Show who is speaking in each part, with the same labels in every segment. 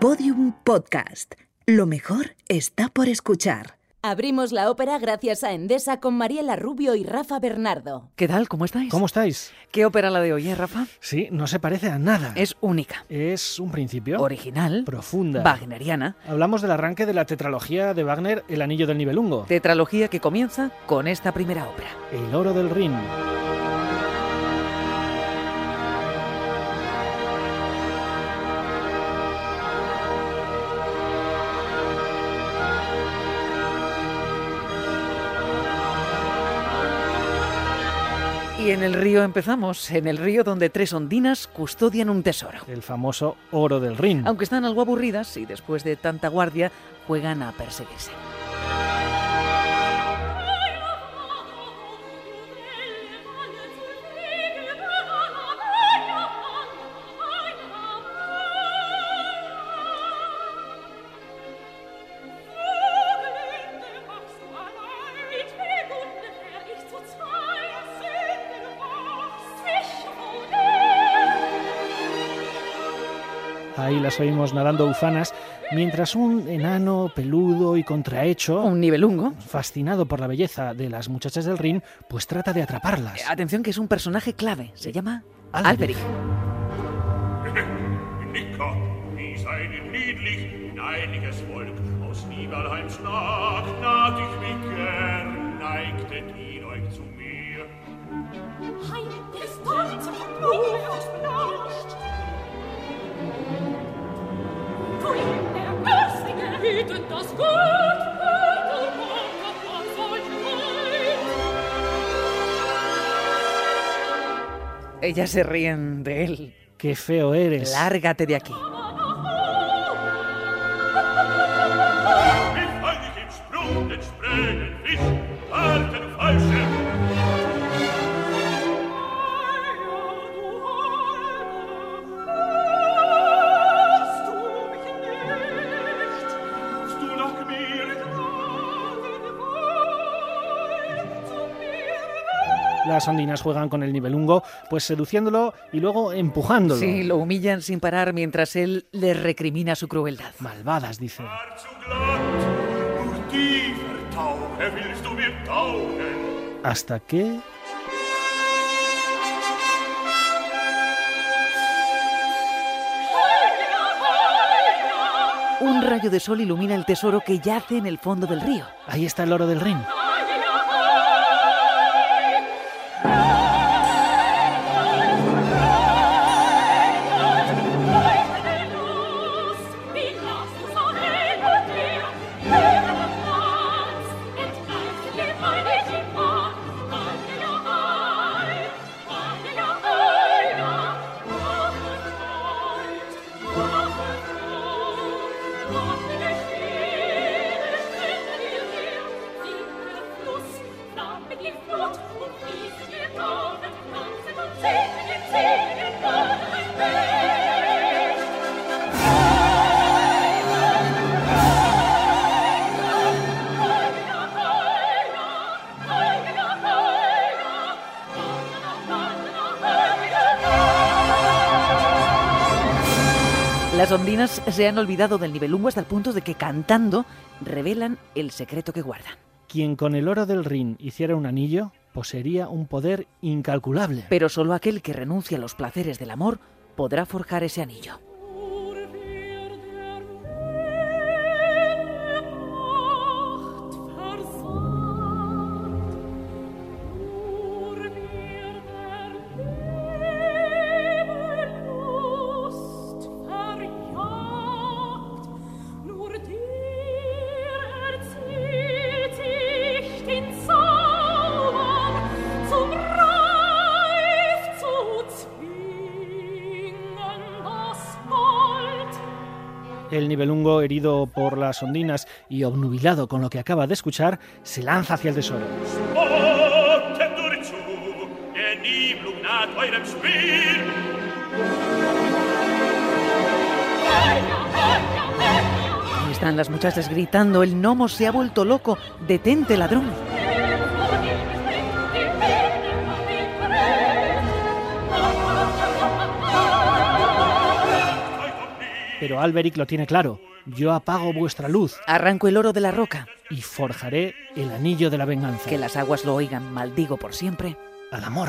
Speaker 1: Podium Podcast. Lo mejor está por escuchar.
Speaker 2: Abrimos la ópera gracias a Endesa con Mariela Rubio y Rafa Bernardo.
Speaker 3: ¿Qué tal? ¿Cómo estáis?
Speaker 4: ¿Cómo estáis?
Speaker 3: ¿Qué ópera la de hoy, eh, Rafa?
Speaker 4: Sí, no se parece a nada.
Speaker 3: Es única.
Speaker 4: Es un principio.
Speaker 3: Original.
Speaker 4: Profunda.
Speaker 3: Wagneriana.
Speaker 4: Hablamos del arranque de la tetralogía de Wagner, El Anillo del Nibelungo.
Speaker 3: Tetralogía que comienza con esta primera ópera.
Speaker 4: El Oro del Rin.
Speaker 3: Y en el río empezamos, en el río donde tres ondinas custodian un tesoro.
Speaker 4: El famoso Oro del Rin.
Speaker 3: Aunque están algo aburridas y después de tanta guardia juegan a perseguirse.
Speaker 4: Las oímos nadando ufanas, mientras un enano peludo y contrahecho,
Speaker 3: Un nivelungo.
Speaker 4: fascinado por la belleza de las muchachas del Rin, pues trata de atraparlas.
Speaker 3: Eh, Atención que es un personaje clave. Se llama
Speaker 4: Alberich.
Speaker 3: Ellas se ríen de él.
Speaker 4: ¡Qué feo eres!
Speaker 3: Lárgate de aquí.
Speaker 4: Las ondinas juegan con el Nibelungo, pues seduciéndolo y luego empujándolo.
Speaker 3: Sí, lo humillan sin parar mientras él les recrimina su crueldad.
Speaker 4: Malvadas, dice. Hasta que...
Speaker 3: Un rayo de sol ilumina el tesoro que yace en el fondo del río.
Speaker 4: Ahí está el Oro del Rin.
Speaker 3: Las ondinas se han olvidado del nivelungo hasta el punto de que cantando revelan el secreto que guardan.
Speaker 4: Quien con el Oro del Rin hiciera un anillo, poseería un poder incalculable.
Speaker 3: Pero solo aquel que renuncia a los placeres del amor podrá forjar ese anillo.
Speaker 4: El Nibelungo, herido por las ondinas y obnubilado con lo que acaba de escuchar, se lanza hacia el tesoro.
Speaker 3: Ahí están las muchachas gritando, el gnomo se ha vuelto loco, detente ladrón.
Speaker 4: Pero Alberic lo tiene claro. Yo apago vuestra luz
Speaker 3: Arranco el oro de la roca.
Speaker 4: y forjaré el anillo de la venganza.
Speaker 3: Que las aguas lo oigan, maldigo por siempre.
Speaker 4: Al amor.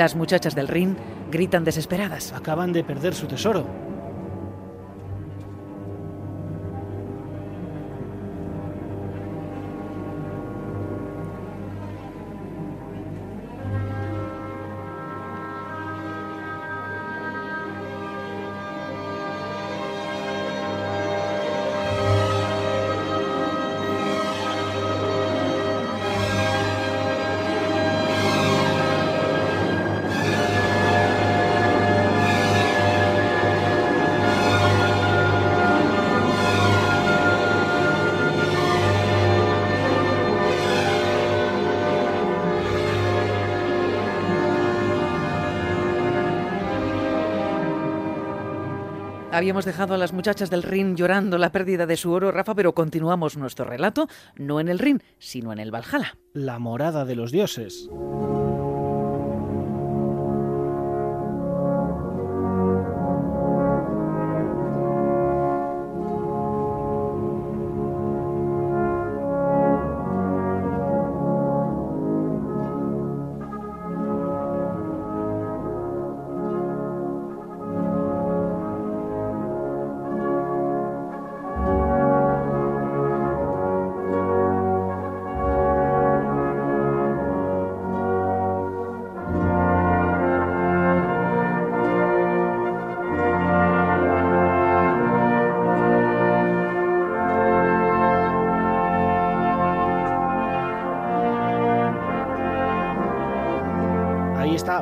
Speaker 3: Las muchachas del Rin gritan desesperadas.
Speaker 4: Acaban de perder su tesoro.
Speaker 3: Habíamos dejado a las muchachas del Rin llorando la pérdida de su oro, Rafa, pero continuamos nuestro relato, no en el Rin, sino en el Valhalla.
Speaker 4: La morada de los dioses.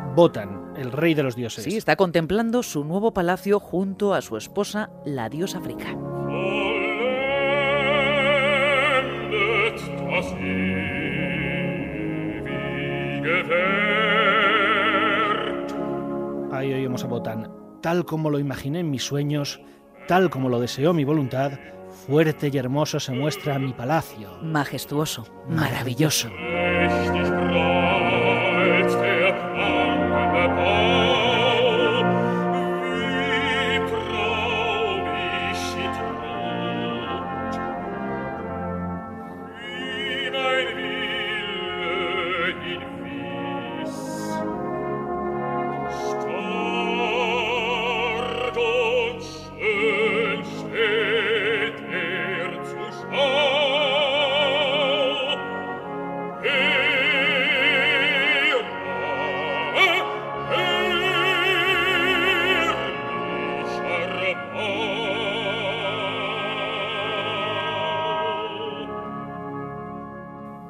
Speaker 4: Botan, el rey de los dioses.
Speaker 3: Sí, está contemplando su nuevo palacio junto a su esposa, la diosa
Speaker 5: Werk.
Speaker 4: Ahí oímos a Botan. Tal como lo imaginé en mis sueños, tal como lo deseó mi voluntad, fuerte y hermoso se muestra mi palacio.
Speaker 3: Majestuoso, maravilloso.
Speaker 5: Mächtig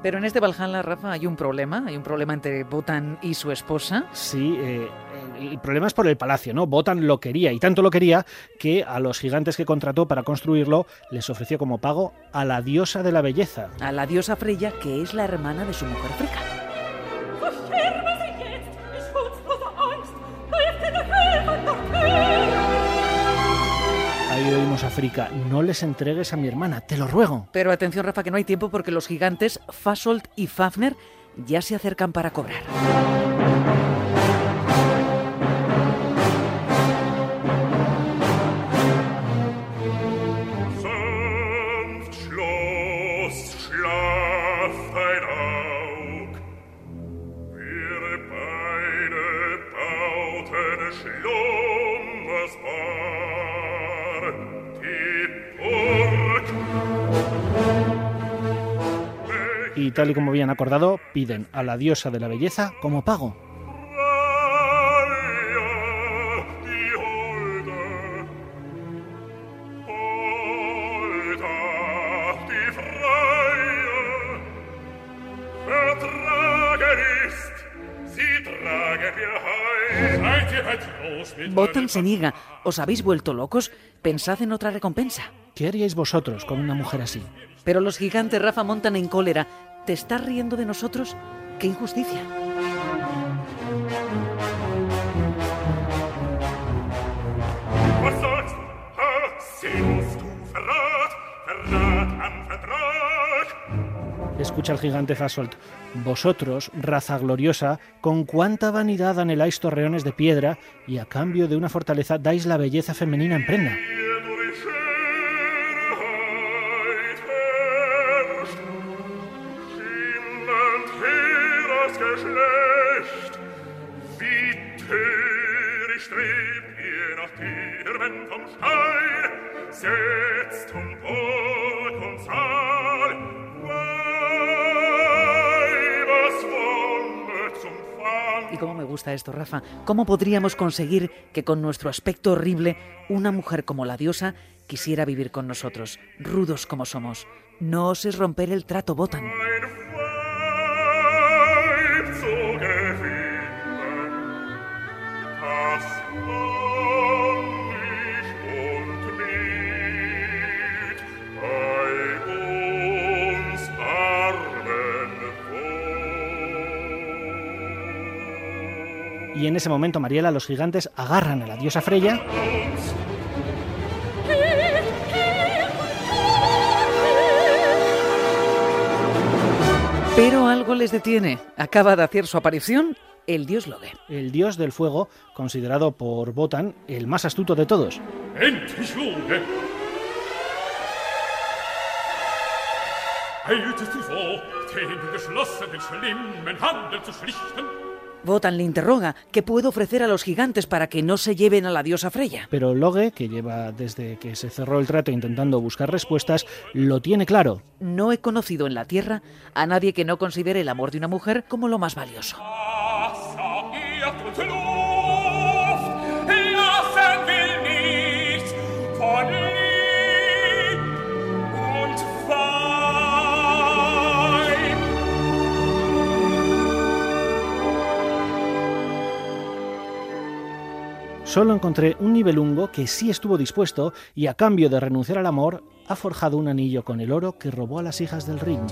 Speaker 3: Pero en este Valhalla, Rafa, hay un problema, hay un problema entre Botan y su esposa.
Speaker 4: Sí, eh, el problema es por el palacio, ¿no? Botan lo quería y tanto lo quería que a los gigantes que contrató para construirlo les ofreció como pago a la diosa de la belleza.
Speaker 3: a la diosa Freya, que es la hermana de su mujer Fricka.
Speaker 4: Ahí oímos a Fricka, no les entregues a mi hermana, te lo ruego.
Speaker 3: Pero atención, Rafa, que no hay tiempo porque los gigantes Fasolt y Fafner ya se acercan para cobrar.
Speaker 4: y tal y como habían acordado, piden a la diosa de la belleza como pago.
Speaker 3: Bottom se niega. ¿Os habéis vuelto locos? Pensad en otra recompensa.
Speaker 4: ¿Qué haríais vosotros con una mujer así?
Speaker 3: Pero los gigantes Rafa montan en cólera. ¿Te estás riendo de nosotros? ¡Qué injusticia!
Speaker 4: Escucha el gigante Fasolt. Vosotros, raza gloriosa, con cuánta vanidad anheláis torreones de piedra y a cambio de una fortaleza dais la belleza femenina en prenda.
Speaker 5: Nach vom Stein. Setzt um und.
Speaker 3: Y cómo me gusta esto, Rafa. ¿Cómo podríamos conseguir que con nuestro aspecto horrible una mujer como la diosa quisiera vivir con nosotros, rudos como somos? No oses romper el trato, Botan.
Speaker 4: Y en ese momento, Mariela, los gigantes agarran a la diosa Freya
Speaker 3: Pero algo les detiene. Acaba de hacer su aparición el dios Loge.
Speaker 4: el dios del fuego, considerado por Botan el más astuto de todos.
Speaker 3: Botan le interroga qué puede ofrecer a los gigantes para que no se lleven a la diosa Freya.
Speaker 4: Pero Loge, que lleva desde que se cerró el trato intentando buscar respuestas, lo tiene claro.
Speaker 3: No he conocido en la tierra a nadie que no considere el amor de una mujer como lo más valioso.
Speaker 4: Solo encontré un nivelungo que sí estuvo dispuesto y a cambio de renunciar al amor, ha forjado un anillo con el oro que robó a las hijas del Ring.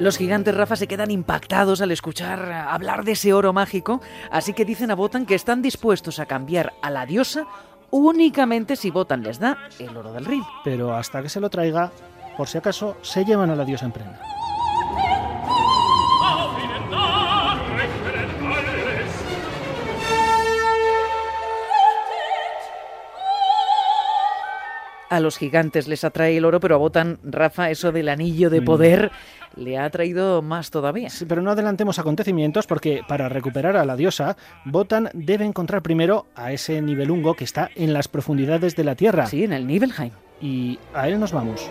Speaker 3: Los gigantes Rafa se quedan impactados al escuchar hablar de ese oro mágico, así que dicen a Botan que están dispuestos a cambiar a la diosa únicamente si Botan les da el oro del Rin.
Speaker 4: Pero hasta que se lo traiga, por si acaso, se llevan a la diosa en prenda.
Speaker 3: A los gigantes les atrae el oro, pero a Botan, Rafa, eso del anillo de poder le ha traído más todavía.
Speaker 4: Sí, pero no adelantemos acontecimientos porque para recuperar a la diosa, Botan debe encontrar primero a ese nivelungo que está en las profundidades de la Tierra.
Speaker 3: Sí, en el Nibelheim.
Speaker 4: Y a él nos vamos.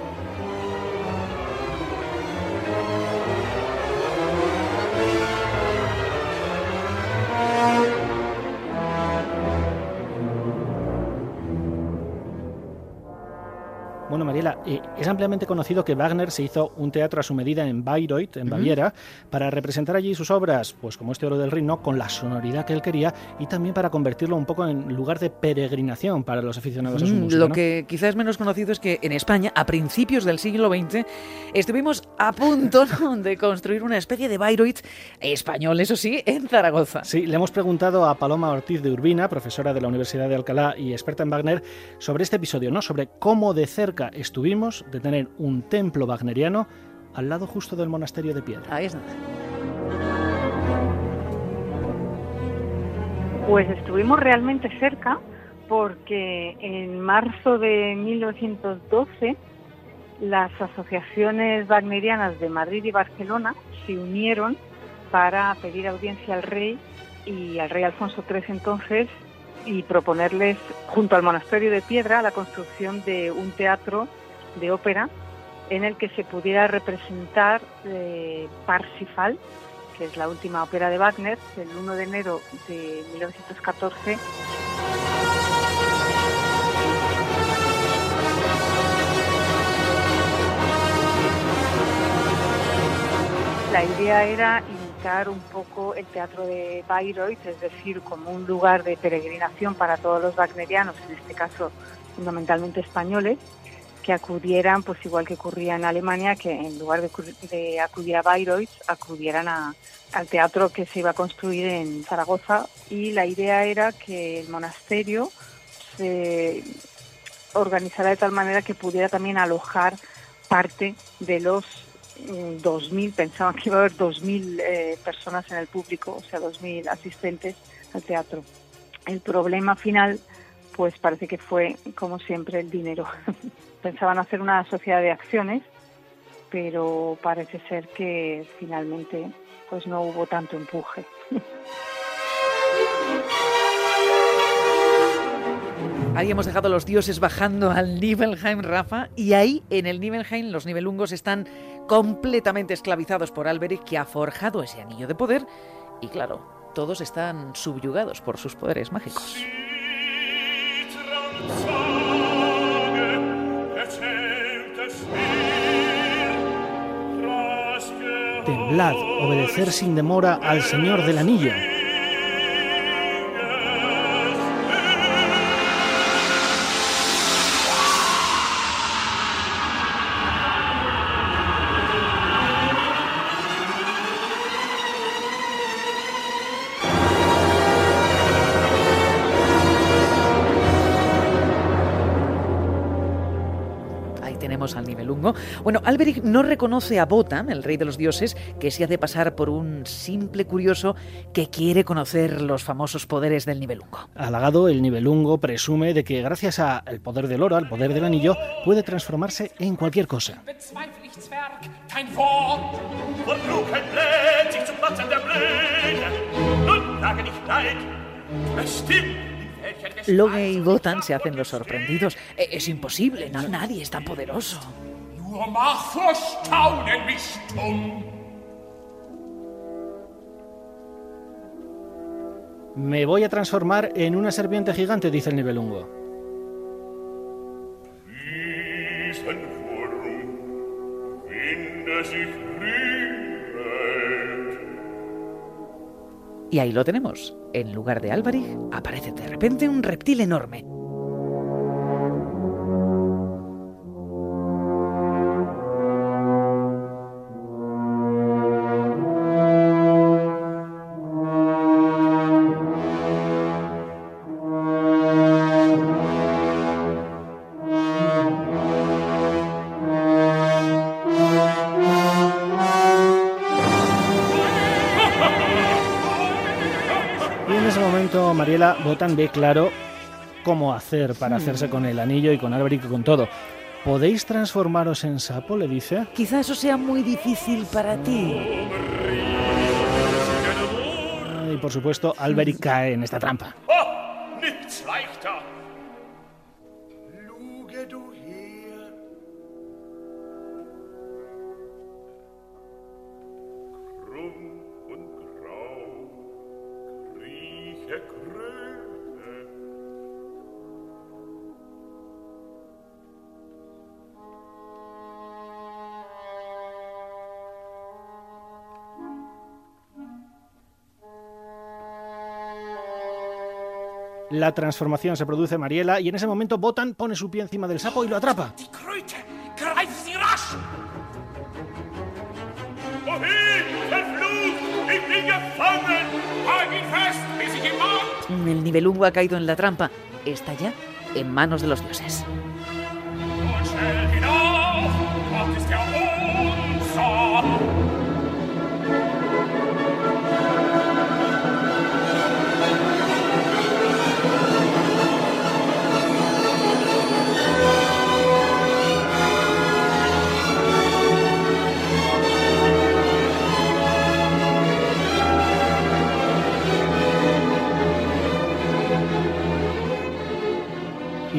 Speaker 4: Bueno, Mariela, eh, es ampliamente conocido que Wagner se hizo un teatro a su medida en Bayreuth, en Baviera, para representar allí sus obras, pues como este Oro del Reino, con la sonoridad que él quería y también para convertirlo un poco en lugar de peregrinación para los aficionados a su
Speaker 3: Mm,
Speaker 4: música.
Speaker 3: Lo
Speaker 4: ¿no?
Speaker 3: que quizás es menos conocido es que en España, a principios del siglo XX, estuvimos a punto ¿no? de construir una especie de Bayreuth español, eso sí, en Zaragoza.
Speaker 4: Sí, le hemos preguntado a Paloma Ortiz de Urbina, profesora de la Universidad de Alcalá y experta en Wagner, sobre este episodio, ¿no? Sobre cómo de cerca estuvimos de tener un templo wagneriano al lado justo del monasterio de piedra.
Speaker 3: Ahí está.
Speaker 6: Pues estuvimos realmente cerca porque en marzo de 1912 las asociaciones wagnerianas de Madrid y Barcelona se unieron para pedir audiencia al rey y al rey Alfonso III entonces y proponerles, junto al monasterio de piedra, la construcción de un teatro de ópera en el que se pudiera representar eh, Parsifal, que es la última ópera de Wagner, el 1 de enero de 1914. La idea era un poco el teatro de Bayreuth, es decir, como un lugar de peregrinación para todos los wagnerianos, en este caso fundamentalmente españoles, que acudieran, pues igual que ocurría en Alemania, que en lugar de, acudir a Bayreuth, acudieran al teatro que se iba a construir en Zaragoza. Y la idea era que el monasterio se organizara de tal manera que pudiera también alojar parte de los 2.000, pensaban que iba a haber 2.000 eh, personas en el público, o sea, 2.000 asistentes al teatro. El problema final, pues parece que fue, como siempre, el dinero. Pensaban hacer una sociedad de acciones, pero parece ser que finalmente pues no hubo tanto empuje.
Speaker 3: Ahí hemos dejado los dioses bajando al Nibelheim, Rafa, y ahí en el Nibelheim los nivelungos están completamente esclavizados por Alberic, que ha forjado ese anillo de poder, y claro, todos están subyugados por sus poderes mágicos.
Speaker 4: Temblad, obedecer sin demora al Señor del Anillo.
Speaker 3: Bueno, Alberic no reconoce a Botan, el rey de los dioses, que se hace pasar por un simple curioso que quiere conocer los famosos poderes del nivelungo.
Speaker 4: Halagado, el nivelungo presume de que gracias al poder del oro, al poder del anillo, puede transformarse en cualquier cosa.
Speaker 3: Loge y Gotan se hacen los sorprendidos. E, es imposible, nadie es tan poderoso.
Speaker 4: Me voy a transformar en una serpiente gigante, dice el nivelungo.
Speaker 3: Y ahí lo tenemos. En lugar de Álvarez, aparece de repente un reptil enorme.
Speaker 4: Mariela Botan ve claro cómo hacer para hmm. hacerse con el anillo y con Alberic y con todo. ¿Podéis transformaros en sapo? le dice.
Speaker 3: Quizá eso sea muy difícil para ti.
Speaker 4: Y por supuesto, Alberic cae en esta trampa. La transformación se produce Mariela y en ese momento Botan pone su pie encima del sapo y lo atrapa.
Speaker 3: El nivelungo ha caído en la trampa. Está ya en manos de los dioses.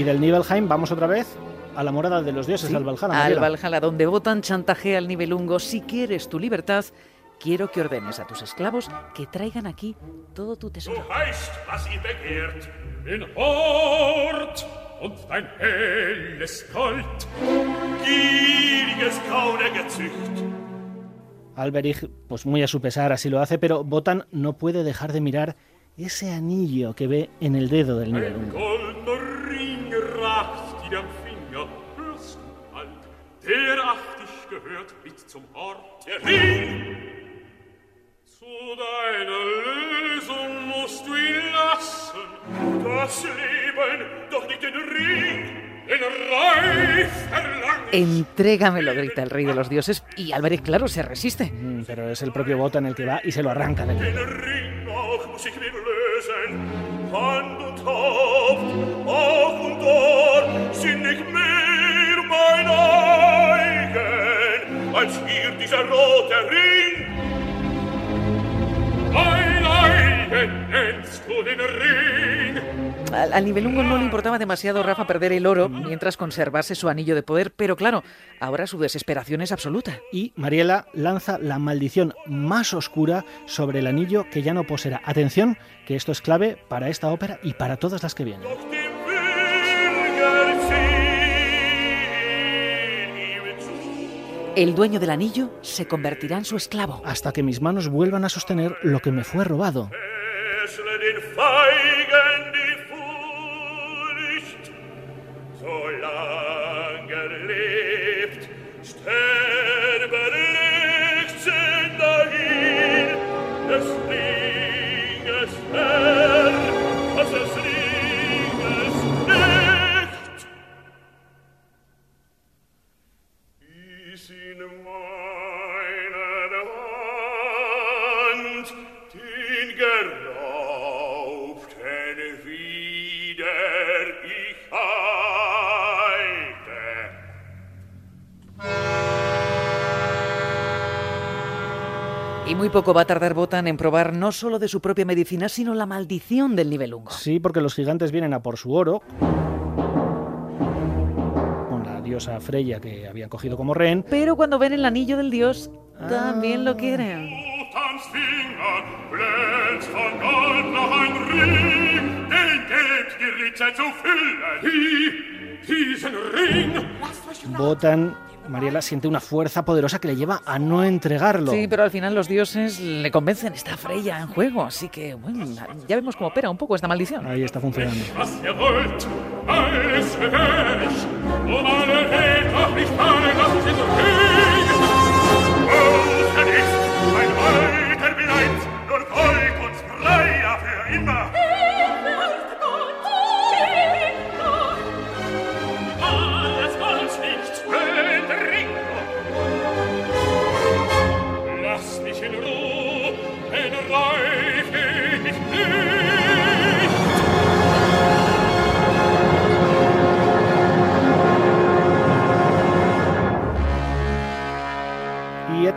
Speaker 4: Y del Nibelheim vamos otra vez a la morada de los dioses,
Speaker 3: Sí,
Speaker 4: al Valhalla.
Speaker 3: Al. Valhalla, donde votan chantajea al Nibelungo. Si quieres tu libertad, quiero que ordenes a tus esclavos que traigan aquí todo tu tesoro.
Speaker 4: Alberich, pues muy a su pesar, así lo hace, pero Botan no puede dejar de mirar ese anillo que ve en el dedo del Nibelungo.
Speaker 5: Goldener Ring ragt dir am Finger, hörst du alt, der dich gehört mit zum Hort der Ring. Zu deiner Lösung musst du ihn lassen, das Leben, doch nicht den Ring, den Reif verlangt.
Speaker 3: Entrégamelo, grita el rey de los dioses, y Alberich, claro, se resiste.
Speaker 4: Mm, Pero es el propio Botan el que va y se lo arranca del
Speaker 5: dieser rote Ring.
Speaker 3: Al, no le importaba demasiado Rafa perder el oro mientras conservase su anillo de poder, pero claro, ahora su desesperación es absoluta.
Speaker 4: Y Mariela lanza la maldición más oscura sobre el anillo que ya no poseerá. Atención, que esto es clave para esta ópera y para todas las que vienen.
Speaker 3: El dueño del anillo se convertirá en su esclavo.
Speaker 4: Hasta que mis manos vuelvan a sostener lo que me fue robado.
Speaker 3: Muy poco va a tardar Botan en probar no solo de su propia medicina, sino la maldición del Nibelungo.
Speaker 4: Sí, porque los gigantes vienen a por su oro. Con la diosa Freya que habían cogido como rehén.
Speaker 3: Pero cuando ven el anillo del dios, también lo quieren.
Speaker 4: Botan, Mariela siente una fuerza poderosa que le lleva a no entregarlo.
Speaker 3: Sí, pero al final los dioses le convencen, está Freya en juego, así que bueno, ya vemos cómo opera un poco esta maldición.
Speaker 4: Ahí está funcionando.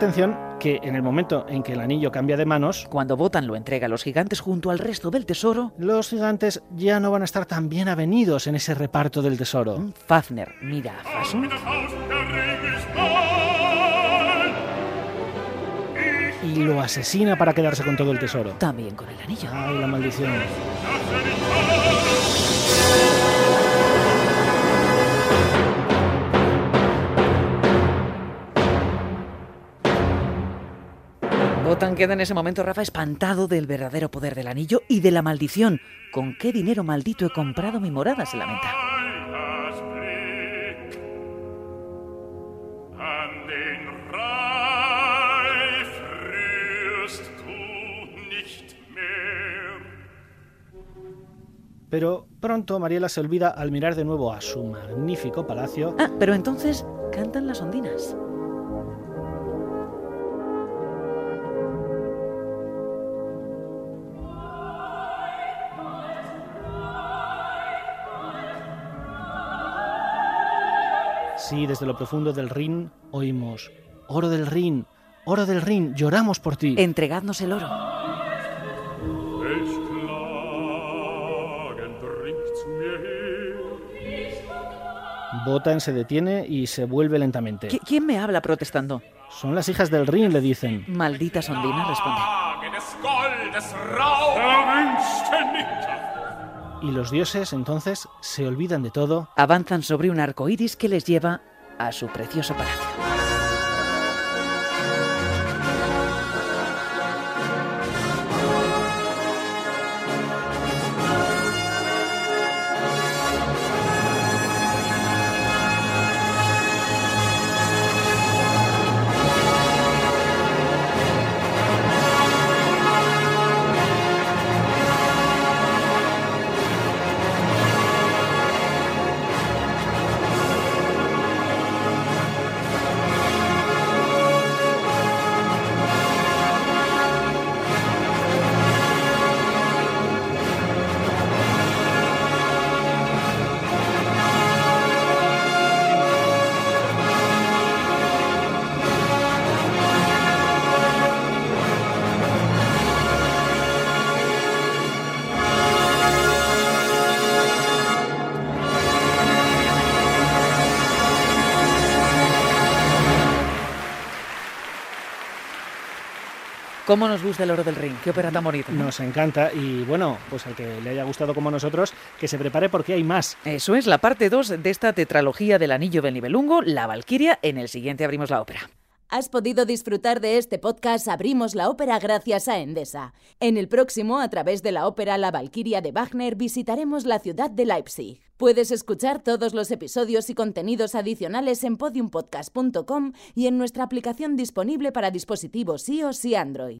Speaker 4: Atención que en el momento en que el anillo cambia de manos,
Speaker 3: Cuando Botan lo entrega a los gigantes junto al resto del tesoro,
Speaker 4: los gigantes ya no van a estar tan bien avenidos en ese reparto del tesoro.
Speaker 3: Fafner mira a Fasun.
Speaker 4: Y lo asesina para quedarse con todo el tesoro.
Speaker 3: también con el anillo.
Speaker 4: Ay, la maldición.
Speaker 3: Queda en ese momento, Rafa, espantado del verdadero poder del anillo y de la maldición. ¿Con qué dinero maldito he comprado mi morada? Se lamenta.
Speaker 4: Pero pronto Mariela se olvida al mirar de nuevo a su magnífico palacio
Speaker 3: Ah, pero entonces cantan las ondinas.
Speaker 4: Sí, desde lo profundo del Rin oímos, oro del Rin, oro del Rin, lloramos por ti.
Speaker 3: Entregadnos el oro.
Speaker 4: Botan se detiene y se vuelve lentamente.
Speaker 3: ¿Qui- ¿Quién me habla protestando?
Speaker 4: Son las hijas del Rin, le dicen.
Speaker 3: Malditas ondinas, responde.
Speaker 4: Y los dioses entonces se olvidan de todo
Speaker 3: Avanzan sobre un arco iris que les lleva a su precioso palacio. ¿Cómo nos gusta el oro del ring? Qué ópera tan bonita. ¿no?
Speaker 4: Nos encanta y bueno, pues al que le haya gustado como nosotros, que se prepare porque hay más.
Speaker 3: Eso es la parte 2 de esta tetralogía del Anillo del Nibelungo, La Valquiria. En el siguiente abrimos la ópera.
Speaker 2: Has podido disfrutar de este podcast Abrimos la ópera gracias a Endesa. En el próximo, a través de la ópera La Valquiria de Wagner, visitaremos la ciudad de Leipzig. Puedes escuchar todos los episodios y contenidos adicionales en podiumpodcast.com y en nuestra aplicación disponible para dispositivos iOS y Android.